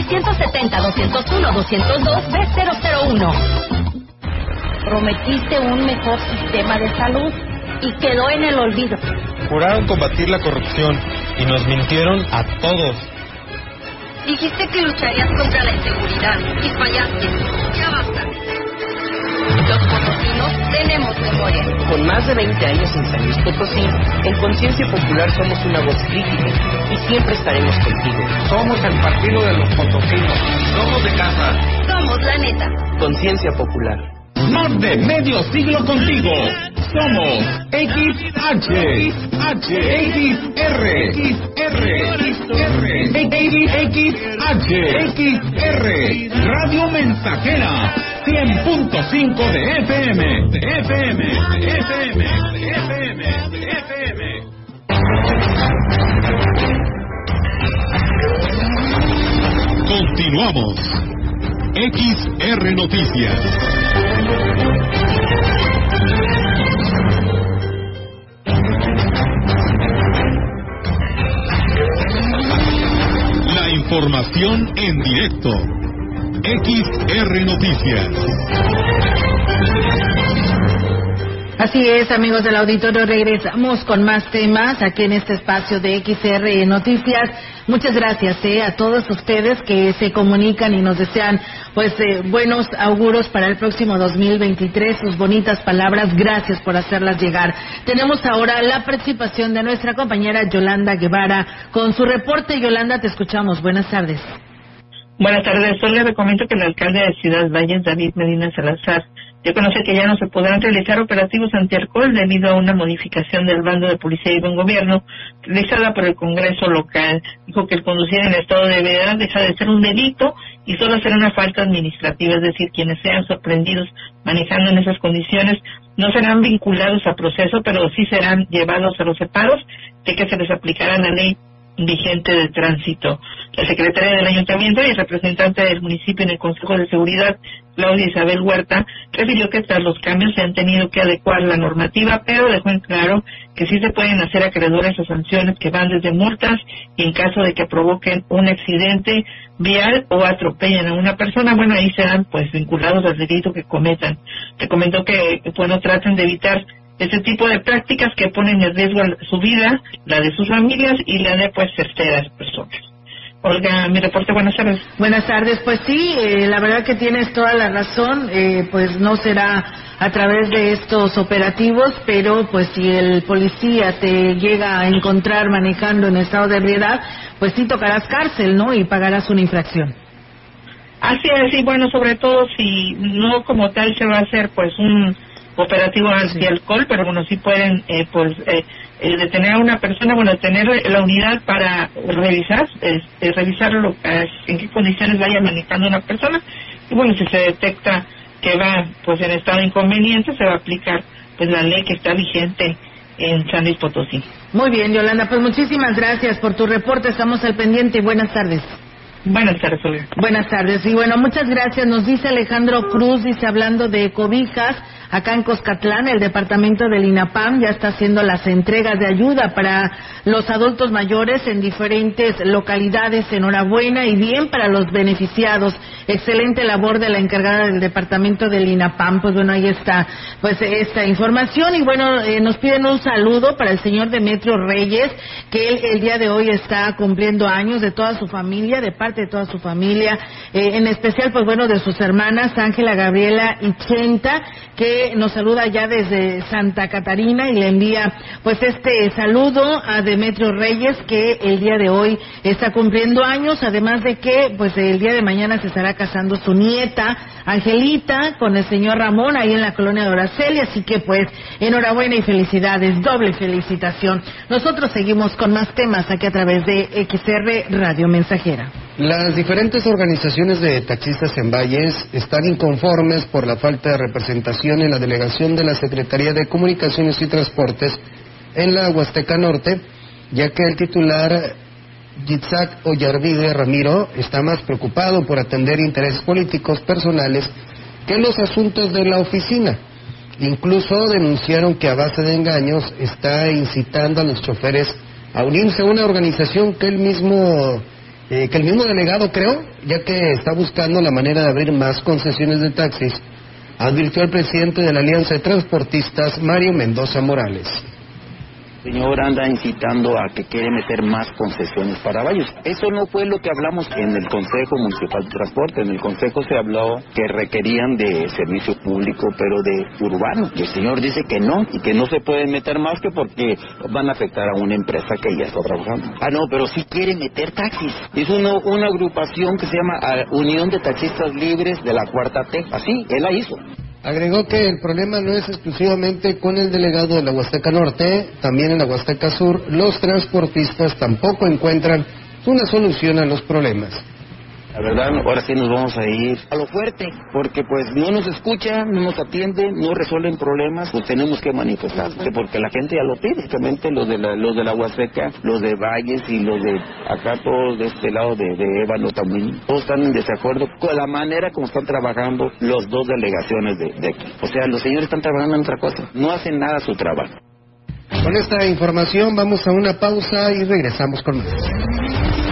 170-201-202-B001. Prometiste un mejor sistema de salud y quedó en el olvido. Juraron combatir la corrupción y nos mintieron a todos. Dijiste que lucharías contra la inseguridad y fallaste. Ya basta. Los tenemos memoria. Con más de 20 años en San Luis Potosí, en Conciencia Popular somos una voz crítica y siempre estaremos contigo. Somos el partido de los potosinos. Somos de casa. Somos la neta. Conciencia Popular. Más de medio siglo contigo. Somos XH, H, XR, XR, XR, XR, Radio Mensajera, 100.5 de FM, de FM, de FM, de FM, de FM. Continuamos. XR Noticias. La información en directo. XR Noticias. Así es, amigos del auditorio, regresamos con más temas aquí en este espacio de XR Noticias. Muchas gracias eh, a todos ustedes que se comunican y nos desean pues eh, buenos auguros para el próximo 2023, sus bonitas palabras, gracias por hacerlas llegar. Tenemos ahora la participación de nuestra compañera Yolanda Guevara con su reporte. Yolanda, te escuchamos. Buenas tardes. Buenas tardes. Solo le comento que el alcalde de Ciudad Valles, David Medina Salazar, ya conoce que ya no se podrán realizar operativos antialcohol debido a una modificación del bando de policía y buen gobierno realizada por el Congreso local. Dijo que el conducir en estado de ebriedad deja de ser un delito y solo será una falta administrativa, es decir, quienes sean sorprendidos manejando en esas condiciones no serán vinculados a proceso, pero sí serán llevados a los separos de que se les aplicará la ley vigente de tránsito. La secretaria del ayuntamiento y el representante del municipio en el Consejo de Seguridad, Claudia Isabel Huerta, refirió que tras los cambios se han tenido que adecuar la normativa, pero dejó en claro que sí se pueden hacer acreedores a sanciones que van desde multas y en caso de que provoquen un accidente vial o atropellen a una persona, bueno, ahí serán pues vinculados al delito que cometan. Te comentó que, bueno, traten de evitar ese tipo de prácticas que ponen en riesgo su vida, la de sus familias y la de pues terceras personas. Olga, mi reporte, buenas tardes. Buenas tardes, pues sí, eh, la verdad que tienes toda la razón, eh, pues no será a través de estos operativos, pero pues si el policía te llega a encontrar manejando en estado de ebriedad, pues sí tocarás cárcel, ¿no? Y pagarás una infracción. Así es, y bueno, sobre todo si no como tal se va a hacer pues un operativo anti-alcohol, pero bueno, sí pueden eh, pues eh, eh, detener a una persona, bueno, tener la unidad para revisar, este, revisar lo, eh, en qué condiciones vaya manejando una persona, y bueno, si se detecta que va pues en estado inconveniente, se va a aplicar pues la ley que está vigente en San Luis Potosí. Muy bien, Yolanda, pues muchísimas gracias por tu reporte, estamos al pendiente y buenas tardes. Buenas tardes, Olga. Buenas tardes. Y bueno, muchas gracias. Nos dice Alejandro Cruz, dice hablando de cobijas, acá en Coscatlán, el departamento del INAPAM ya está haciendo las entregas de ayuda para los adultos mayores en diferentes localidades. Enhorabuena y bien para los beneficiados. Excelente labor de la encargada del departamento del INAPAM. Pues bueno, ahí está, pues esta información. Y bueno, eh, nos piden un saludo para el señor Demetrio Reyes, que él el día de hoy está cumpliendo años de toda su familia, de parte de toda su familia, eh, en especial, pues bueno, de sus hermanas Ángela, Gabriela y Chenta, que nos saluda ya desde Santa Catarina y le envía pues este saludo a Demetrio Reyes, que el día de hoy está cumpliendo años, además de que pues el día de mañana se estará casando su nieta, Angelita, con el señor Ramón, ahí en la colonia de Oraceli, así que pues enhorabuena y felicidades, doble felicitación. Nosotros seguimos con más temas aquí a través de XR Radio Mensajera. Las diferentes organizaciones de taxistas en Valles están inconformes por la falta de representación en la delegación de la Secretaría de Comunicaciones y Transportes en la Huasteca Norte, ya que el titular Yitzhak Ollarvide Ramiro está más preocupado por atender intereses políticos personales que los asuntos de la oficina. Incluso denunciaron que a base de engaños está incitando a los choferes a unirse a una organización que él mismo eh, que el mismo delegado creó, ya que está buscando la manera de abrir más concesiones de taxis, advirtió el presidente de la Alianza de Transportistas, Mario Mendoza Morales. Señor anda incitando a que quiere meter más concesiones para Valles. Eso no fue lo que hablamos en el Consejo Municipal de Transporte. En el Consejo se habló que requerían de servicio público, pero de urbano. Y el señor dice que no, y que no se pueden meter más que porque van a afectar a una empresa que ya está trabajando. Ah, no, pero sí quiere meter taxis. Es una, una agrupación que se llama ah, Unión de Taxistas Libres de la Cuarta T. Así, él la hizo. Agregó que el problema no es exclusivamente con el delegado de la Huasteca Norte, también en la Huasteca Sur los transportistas tampoco encuentran una solución a los problemas. La verdad, ahora sí nos vamos a ir a lo fuerte, porque pues no nos escuchan, no nos atienden, no resuelven problemas, pues tenemos que manifestar, porque la gente ya lo pide, justamente los de la, los de la Huasteca, los de Valles y los de acá todos de este lado de, de Ébano también, todos están en desacuerdo con la manera como están trabajando los dos delegaciones de, de aquí. O sea, los señores están trabajando en otra cosa, no hacen nada su trabajo. Con esta información vamos a una pausa y regresamos con más.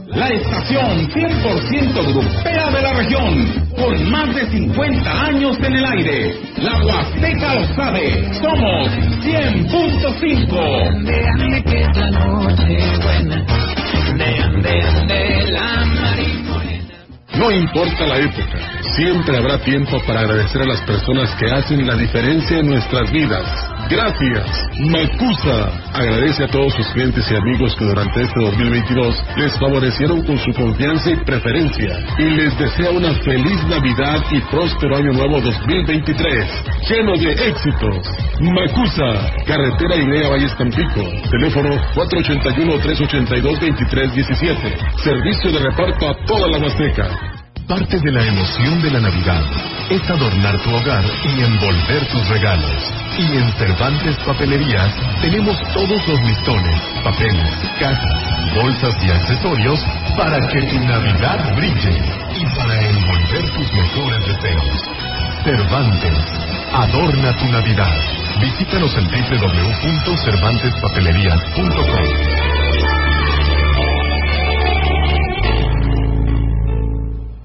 la estación 100% grupera de la región, con más de 50 años en el aire. La Huasteca lo sabe, somos 100.5. Déjame que es la noche buena. Ande, ande, ande, la No importa la época, siempre habrá tiempo para agradecer a las personas que hacen la diferencia en nuestras vidas. Gracias. Macusa agradece a todos sus clientes y amigos que durante este 2022 les favorecieron con su confianza y preferencia y les desea una feliz Navidad y próspero año nuevo 2023, lleno de éxitos. Macusa, carretera Y Valles Tampico, teléfono 481-382-2317, servicio de reparto a toda la Huasteca. Parte de la emoción de la Navidad es adornar tu hogar y envolver tus regalos. Y en Cervantes Papelerías tenemos todos los listones, papeles, cajas, bolsas y accesorios para que tu Navidad brille y para envolver tus mejores deseos. Cervantes, adorna tu Navidad. Visítanos en www.cervantespapelerías.com.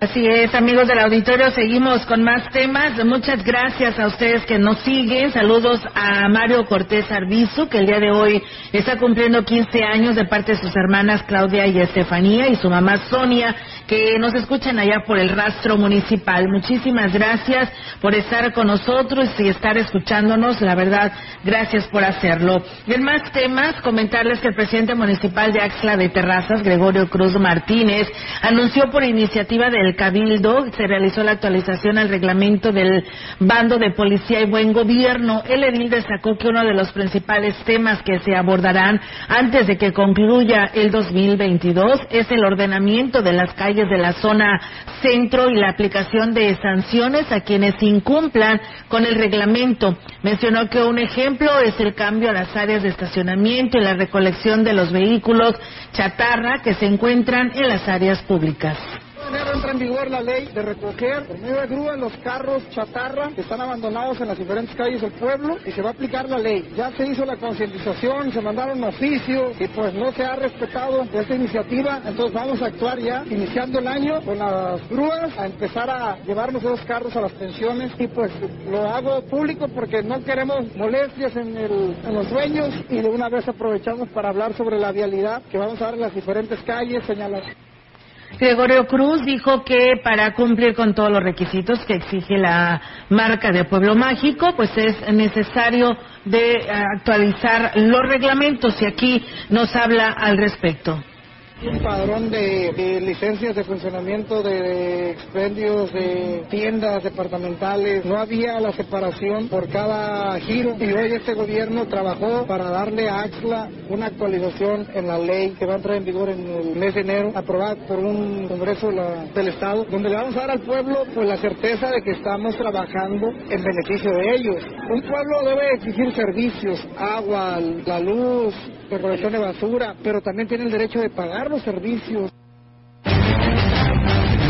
Así es, amigos del auditorio, seguimos con más temas. Muchas gracias a ustedes que nos siguen. Saludos a Mario Cortés Arbizu, que el día de hoy está cumpliendo 15 años de parte de sus hermanas Claudia y Estefanía y su mamá Sonia, que nos escuchan allá por el rastro municipal. Muchísimas gracias por estar con nosotros y estar escuchándonos. La verdad, gracias por hacerlo. Y en más temas, comentarles que el presidente municipal de Axla de Terrazas, Gregorio Cruz Martínez, anunció por iniciativa del Cabildo, se realizó la actualización al reglamento del bando de policía y buen gobierno. El edil destacó que uno de los principales temas que se abordarán antes de que concluya el 2022 es el ordenamiento de las calles de la zona centro y la aplicación de sanciones a quienes incumplan con el reglamento. Mencionó que un ejemplo es el cambio a las áreas de estacionamiento y la recolección de los vehículos chatarra que se encuentran en las áreas públicas enero entra en vigor la ley de recoger por medio de grúas los carros chatarra que están abandonados en las diferentes calles del pueblo y se va a aplicar la ley. Ya se hizo la concientización, se mandaron oficios y pues no se ha respetado esta iniciativa, entonces vamos a actuar ya iniciando el año con las grúas a empezar a llevarnos esos carros a las pensiones y pues lo hago público porque no queremos molestias en, el, en los dueños y de una vez aprovechamos para hablar sobre la vialidad que vamos a dar en las diferentes calles, señalar. Gregorio Cruz dijo que para cumplir con todos los requisitos que exige la marca de Pueblo Mágico, pues es necesario de actualizar los reglamentos y aquí nos habla al respecto un padrón de, licencias de funcionamiento de expendios de tiendas departamentales. No había la separación por cada giro y hoy este gobierno trabajó para darle a AXLA una actualización en la ley que va a entrar en vigor en el mes de enero, aprobada por un Congreso del Estado, donde le vamos a dar al pueblo pues la certeza de que estamos trabajando en beneficio de ellos. Un pueblo debe exigir servicios, agua, la luz, recolección de basura, pero también tiene el derecho de pagar los servicios.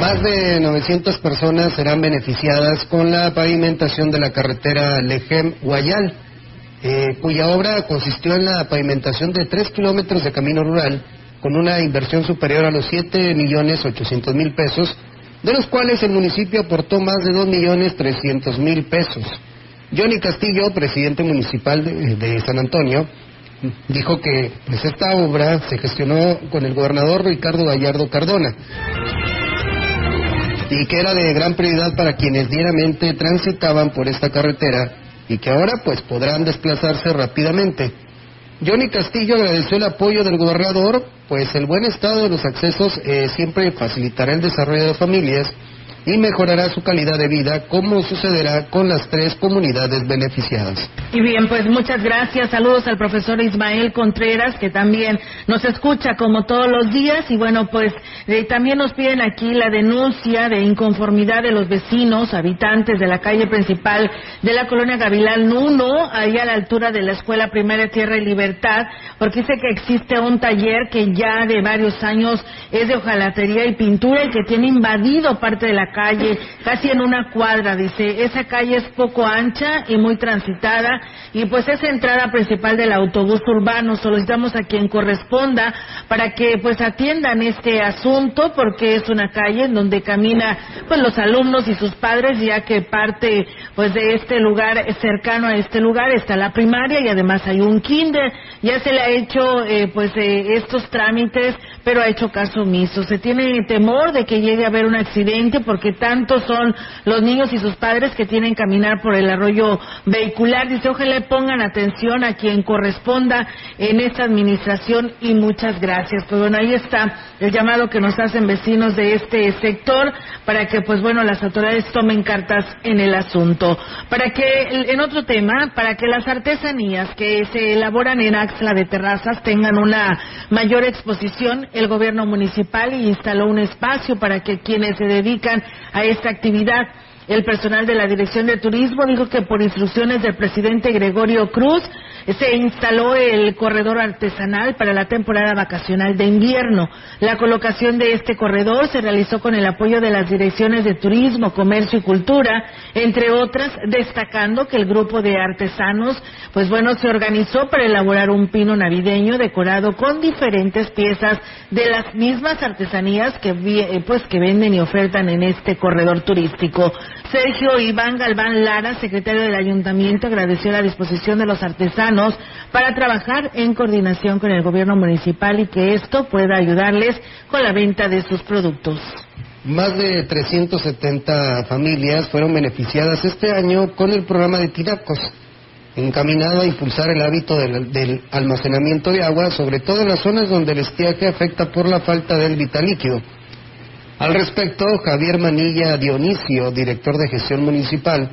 Más de 900 personas serán beneficiadas con la pavimentación de la carretera Lejem-Guayal, eh, cuya obra consistió en la pavimentación de 3 kilómetros de camino rural con una inversión superior a los 7 millones 800 mil pesos, de los cuales el municipio aportó más de 2 millones 300 mil pesos. Johnny Castillo, presidente municipal de San Antonio, dijo que pues esta obra se gestionó con el gobernador Ricardo Gallardo Cardona y que era de gran prioridad para quienes diariamente transitaban por esta carretera y que ahora pues podrán desplazarse rápidamente. Johnny Castillo agradeció el apoyo del gobernador, pues el buen estado de los accesos eh, siempre facilitará el desarrollo de familias y mejorará su calidad de vida, como sucederá con las tres comunidades beneficiadas. Y bien, pues muchas gracias. Saludos al profesor Ismael Contreras, que también nos escucha como todos los días. Y bueno, pues eh, también nos piden aquí la denuncia de inconformidad de los vecinos, habitantes de la calle principal de la colonia Gavilán 1, ahí a la altura de la Escuela Primera Tierra y Libertad, porque dice que existe un taller que ya de varios años es de hojalatería y pintura y que tiene invadido parte de la calle, casi en una cuadra, dice, esa calle es poco ancha y muy transitada y pues es entrada principal del autobús urbano, solicitamos a quien corresponda para que pues atiendan este asunto porque es una calle en donde camina pues los alumnos y sus padres ya que parte pues de este lugar cercano a este lugar está la primaria y además hay un kinder, ya se le ha hecho eh, pues eh, estos trámites pero ha hecho caso omiso, se tiene temor de que llegue a haber un accidente porque que tanto son los niños y sus padres que tienen que caminar por el arroyo vehicular. Dice, ojalá pongan atención a quien corresponda en esta administración y muchas gracias. Pues bueno, ahí está el llamado que nos hacen vecinos de este sector para que, pues bueno, las autoridades tomen cartas en el asunto. Para que, en otro tema, para que las artesanías que se elaboran en Axla de Terrazas tengan una mayor exposición, el gobierno municipal instaló un espacio para que quienes se dedican a esta actividad. El personal de la Dirección de Turismo dijo que por instrucciones del presidente Gregorio Cruz se instaló el corredor artesanal para la temporada vacacional de invierno. La colocación de este corredor se realizó con el apoyo de las direcciones de turismo, comercio y cultura, entre otras, destacando que el grupo de artesanos, pues bueno, se organizó para elaborar un pino navideño decorado con diferentes piezas de las mismas artesanías que, pues, que venden y ofertan en este corredor turístico. Sergio Iván Galván Lara, secretario del ayuntamiento, agradeció la disposición de los artesanos para trabajar en coordinación con el gobierno municipal y que esto pueda ayudarles con la venta de sus productos. Más de 370 familias fueron beneficiadas este año con el programa de Tinacos, encaminado a impulsar el hábito del, almacenamiento de agua, sobre todo en las zonas donde el estiaje afecta por la falta del vital líquido. Al respecto, Javier Manilla Dionisio, director de gestión municipal,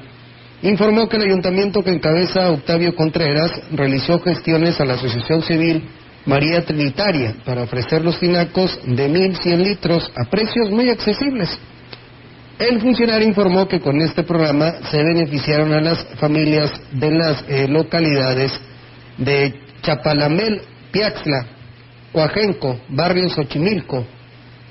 informó que el ayuntamiento que encabeza Octavio Contreras realizó gestiones a la Asociación Civil María Trinitaria para ofrecer los tinacos de 1.100 litros a precios muy accesibles. El funcionario informó que con este programa se beneficiaron a las familias de las eh, localidades de Chapalamel, Piaxla, Coajenco, Barrio Xochimilco,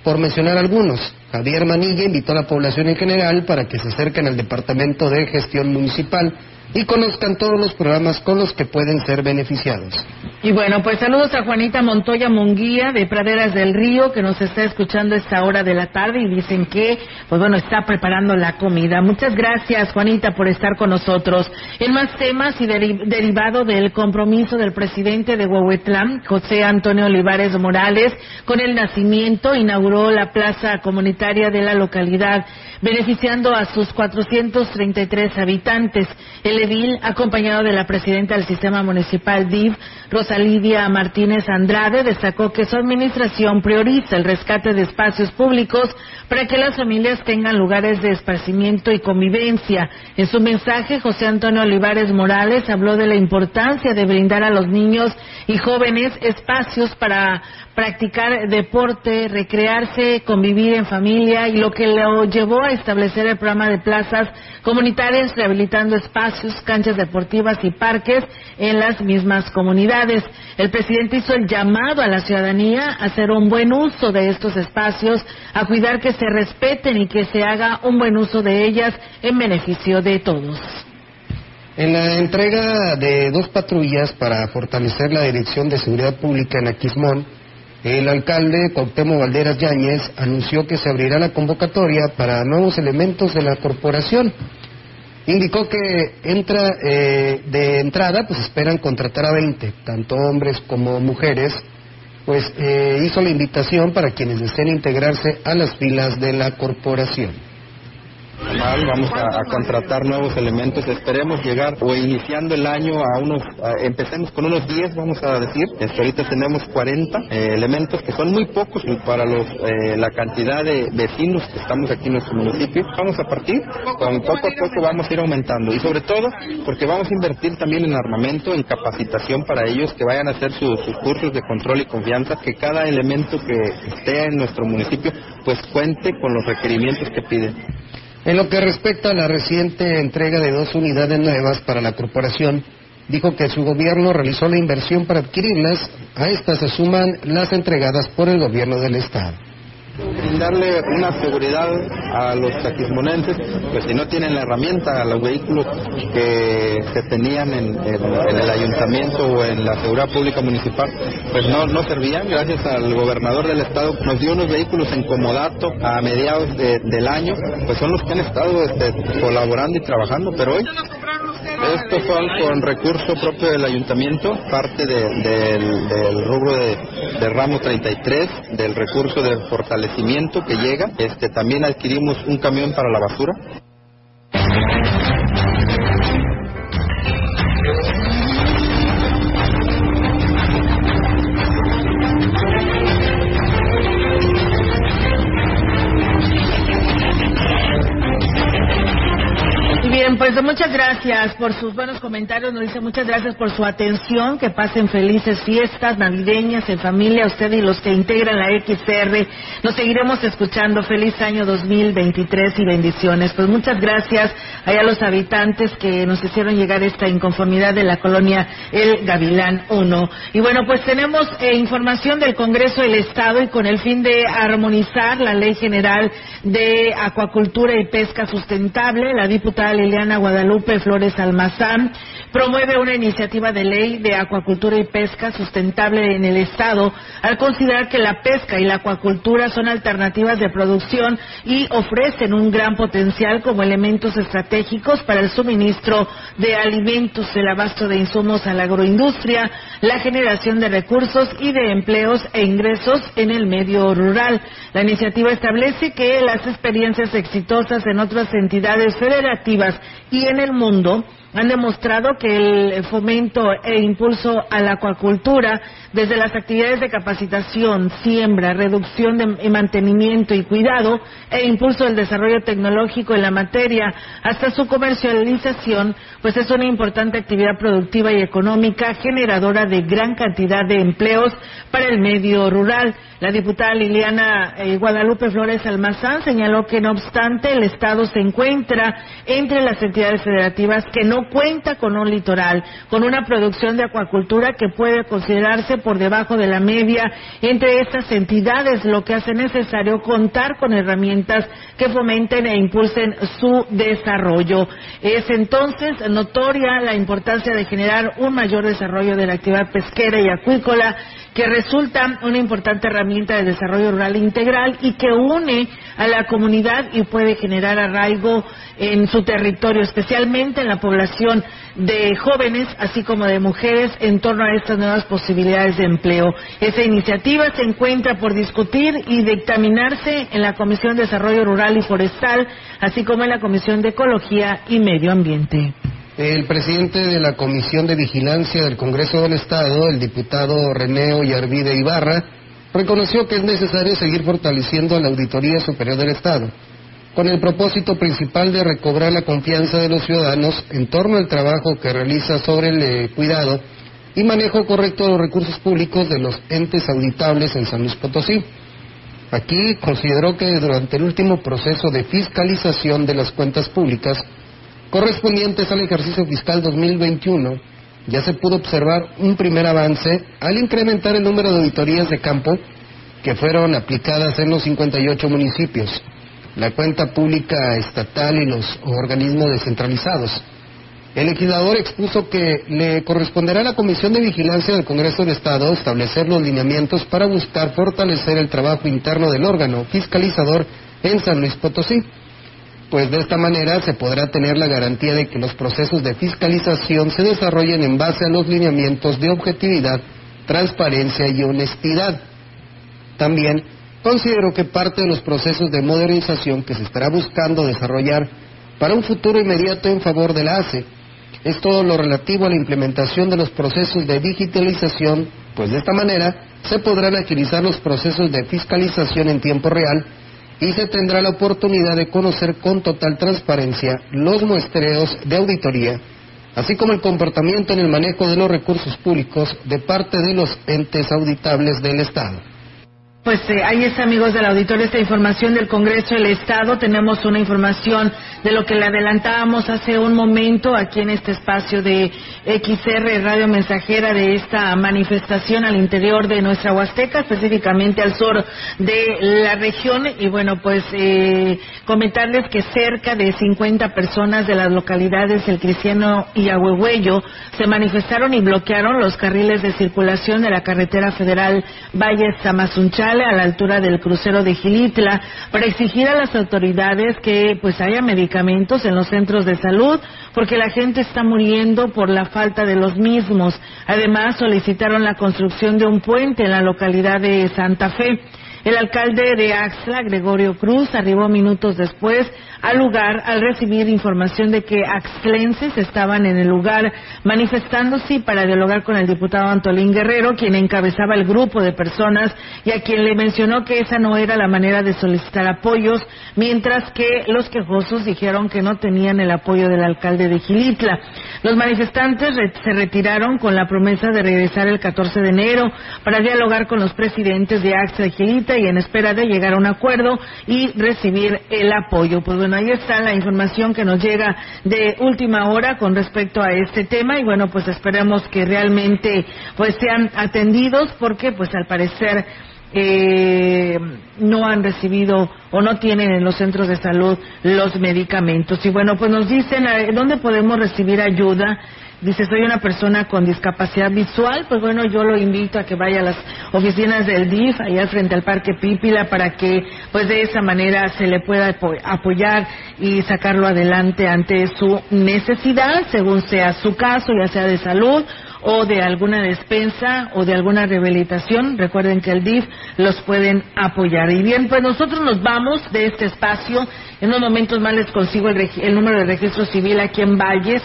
por mencionar algunos. Javier Manilla invitó a la población en general para que se acerquen al Departamento de Gestión Municipal y conozcan todos los programas con los que pueden ser beneficiados. Y bueno, pues saludos a Juanita Montoya Munguía de Praderas del Río que nos está escuchando esta hora de la tarde y dicen que, pues bueno, está preparando la comida. Muchas gracias, Juanita, por estar con nosotros. En más temas y deri- derivado del compromiso del presidente de Huehuetlán, José Antonio Olivares Morales, con el nacimiento, inauguró la plaza comunitaria de la localidad, beneficiando a sus 433 habitantes. El edil, acompañado de la presidenta del sistema municipal DIV, Rosa Lidia Martínez Andrade, destacó que su administración prioriza el rescate de espacios públicos para que las familias tengan lugares de esparcimiento y convivencia. En su mensaje, José Antonio Olivares Morales habló de la importancia de brindar a los niños y jóvenes espacios para practicar deporte, recrearse, convivir en familia y lo que lo llevó a establecer el programa de plazas comunitarias rehabilitando espacios, canchas deportivas y parques en las mismas comunidades. El presidente hizo el llamado a la ciudadanía a hacer un buen uso de estos espacios, a cuidar que se respeten y que se haga un buen uso de ellas en beneficio de todos. En la entrega de dos patrullas para fortalecer la Dirección de Seguridad Pública en Aquismón, el alcalde Cuauhtémoc Valderas Yáñez anunció que se abrirá la convocatoria para nuevos elementos de la corporación. Indicó que entra eh, de entrada, pues esperan contratar a 20, tanto hombres como mujeres, pues eh, hizo la invitación para quienes deseen integrarse a las filas de la corporación. Mal, vamos a, a contratar nuevos elementos. Esperemos llegar o iniciando el año a unos, a- empecemos con unos 10, vamos a decir. Este, ahorita tenemos 40 eh, elementos que son muy pocos para los, eh, la cantidad de vecinos que estamos aquí en nuestro municipio. Vamos a partir, con poco a poco vamos a ir aumentando y sobre todo porque vamos a invertir también en armamento, en capacitación para ellos que vayan a hacer su- sus cursos de control y confianza, que cada elemento que esté en nuestro municipio pues cuente con los requerimientos que piden. En lo que respecta a la reciente entrega de dos unidades nuevas para la corporación, dijo que su gobierno realizó la inversión para adquirirlas. A estas se suman las entregadas por el gobierno del Estado. Brindarle una seguridad a los taquismonenses, pues si no tienen la herramienta, a los vehículos que se tenían en, el ayuntamiento o en la seguridad pública municipal, pues no, no servían. Gracias al gobernador del estado nos dio unos vehículos en comodato a mediados de- del año, pues son los que han estado este, colaborando y trabajando, pero hoy estos son con recurso propio del ayuntamiento, parte de- del, del rubro de, de ramo 33, del recurso de fortalecimiento que llega. Este, también adquirimos un camión para la basura. Pues muchas gracias por sus buenos comentarios. Nos dice muchas gracias por su atención. Que pasen felices fiestas navideñas en familia, usted y los que integran la XR. Nos seguiremos escuchando. Feliz año 2023 y bendiciones. Pues muchas gracias a los habitantes que nos hicieron llegar esta inconformidad de la colonia El Gavilán 1. Y bueno, pues tenemos eh, información del Congreso del Estado y con el fin de armonizar la Ley General de Acuacultura y Pesca Sustentable, la diputada Liliana Guadalupe Flores Almazán promueve una iniciativa de ley de acuacultura y pesca sustentable en el Estado al considerar que la pesca y la acuacultura son alternativas de producción y ofrecen un gran potencial como elementos estratégicos para el suministro de alimentos, el abasto de insumos a la agroindustria, la generación de recursos y de empleos e ingresos en el medio rural. La iniciativa establece que las experiencias exitosas en otras entidades federativas y en el mundo han demostrado que el fomento e impulso a la acuacultura, desde las actividades de capacitación, siembra, reducción de, mantenimiento y cuidado, e impulso del desarrollo tecnológico en la materia, hasta su comercialización, pues es una importante actividad productiva y económica generadora de gran cantidad de empleos para el medio rural. La diputada Liliana eh, Guadalupe Flores Almazán señaló que, no obstante, el Estado se encuentra entre las entidades federativas que no cuenta con un litoral, con una producción de acuacultura que puede considerarse por debajo de la media entre estas entidades, lo que hace necesario contar con herramientas que fomenten e impulsen su desarrollo. Es entonces notoria la importancia de generar un mayor desarrollo de la actividad pesquera y acuícola que resulta una importante herramienta de desarrollo rural integral y que une a la comunidad y puede generar arraigo en su territorio, especialmente en la población de jóvenes, así como de mujeres, en torno a estas nuevas posibilidades de empleo. Esa iniciativa se encuentra por discutir y dictaminarse en la Comisión de Desarrollo Rural y Forestal, así como en la Comisión de Ecología y Medio Ambiente. El presidente de la Comisión de Vigilancia del Congreso del Estado, el diputado René Ollarvide Ibarra, reconoció que es necesario seguir fortaleciendo la Auditoría Superior del Estado, con el propósito principal de recobrar la confianza de los ciudadanos en torno al trabajo que realiza sobre el eh, cuidado y manejo correcto de los recursos públicos de los entes auditables en San Luis Potosí. Aquí consideró que durante el último proceso de fiscalización de las cuentas públicas, correspondientes al ejercicio fiscal 2021, ya se pudo observar un primer avance al incrementar el número de auditorías de campo que fueron aplicadas en los 58 municipios, la cuenta pública estatal y los organismos descentralizados. El legislador expuso que le corresponderá a la Comisión de Vigilancia del Congreso del Estado establecer los lineamientos para buscar fortalecer el trabajo interno del órgano fiscalizador en San Luis Potosí pues de esta manera se podrá tener la garantía de que los procesos de fiscalización se desarrollen en base a los lineamientos de objetividad, transparencia y honestidad. También considero que parte de los procesos de modernización que se estará buscando desarrollar para un futuro inmediato en favor de la ACE es todo lo relativo a la implementación de los procesos de digitalización, pues de esta manera se podrán agilizar los procesos de fiscalización en tiempo real y se tendrá la oportunidad de conocer con total transparencia los muestreos de auditoría, así como el comportamiento en el manejo de los recursos públicos de parte de los entes auditables del Estado. Pues eh, ahí está, amigos del auditorio, esta información del Congreso del Estado. Tenemos una información de lo que le adelantábamos hace un momento aquí en este espacio de XR Radio Mensajera de esta manifestación al interior de nuestra Huasteca, específicamente al sur de la región. Y bueno, pues eh, comentarles que cerca de 50 personas de las localidades El Cristiano y Ahuehuello se manifestaron y bloquearon los carriles de circulación de la carretera federal Valles Tamazunchal a la altura del crucero de Gilitla para exigir a las autoridades que pues haya medicamentos en los centros de salud porque la gente está muriendo por la falta de los mismos. Además solicitaron la construcción de un puente en la localidad de Santa Fe. El alcalde de Axla, Gregorio Cruz, arribó minutos después al lugar al recibir información de que axlenses estaban en el lugar manifestándose para dialogar con el diputado Antolín Guerrero, quien encabezaba el grupo de personas y a quien le mencionó que esa no era la manera de solicitar apoyos, mientras que los quejosos dijeron que no tenían el apoyo del alcalde de Gilitla. Los manifestantes se retiraron con la promesa de regresar el 14 de enero para dialogar con los presidentes de Axla y Gilitla y en espera de llegar a un acuerdo y recibir el apoyo. Pues bueno, ahí está la información que nos llega de última hora con respecto a este tema y bueno, pues esperemos que realmente pues sean atendidos porque pues al parecer eh, no han recibido o no tienen en los centros de salud los medicamentos. Y bueno, pues nos dicen, eh, ¿dónde podemos recibir ayuda? Dice, soy una persona con discapacidad visual, pues bueno, yo lo invito a que vaya a las oficinas del DIF, allá frente al Parque Pípila, para que pues de esa manera se le pueda apoyar y sacarlo adelante ante su necesidad, según sea su caso, ya sea de salud o de alguna despensa o de alguna rehabilitación. Recuerden que el DIF los pueden apoyar. Y bien, pues nosotros nos vamos de este espacio. En unos momentos más les consigo el, el número de registro civil aquí en Valles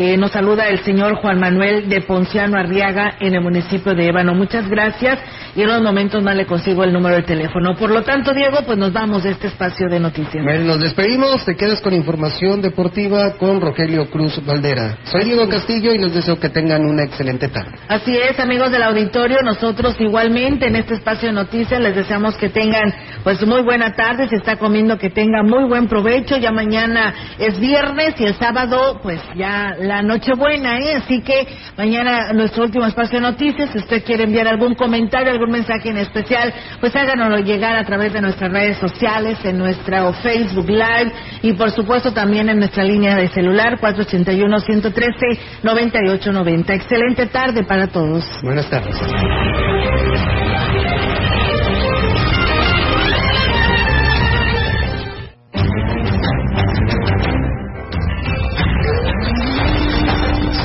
eh, nos saluda el señor Juan Manuel de Ponciano Arriaga en el municipio de Ébano. Muchas gracias y en unos momentos más le consigo el número de teléfono. Por lo tanto, Diego, pues nos vamos de este espacio de noticias. Bueno, nos despedimos. Te quedas con información deportiva con Rogelio Cruz Valdera. Soy Diego Castillo y les deseo que tengan una excelente tarde. Así es, amigos del auditorio. Nosotros igualmente en este espacio de noticias les deseamos que tengan pues muy buena tarde. Se está comiendo que tengan muy buen provecho. Ya mañana es viernes y el sábado pues ya la Nochebuena, ¿eh? Así que mañana nuestro último espacio de noticias, si usted quiere enviar algún comentario, algún mensaje en especial, pues háganoslo llegar a través de nuestras redes sociales, en nuestra Facebook Live y por supuesto también en nuestra línea de celular 481-113-9890. Excelente tarde para todos. Buenas tardes.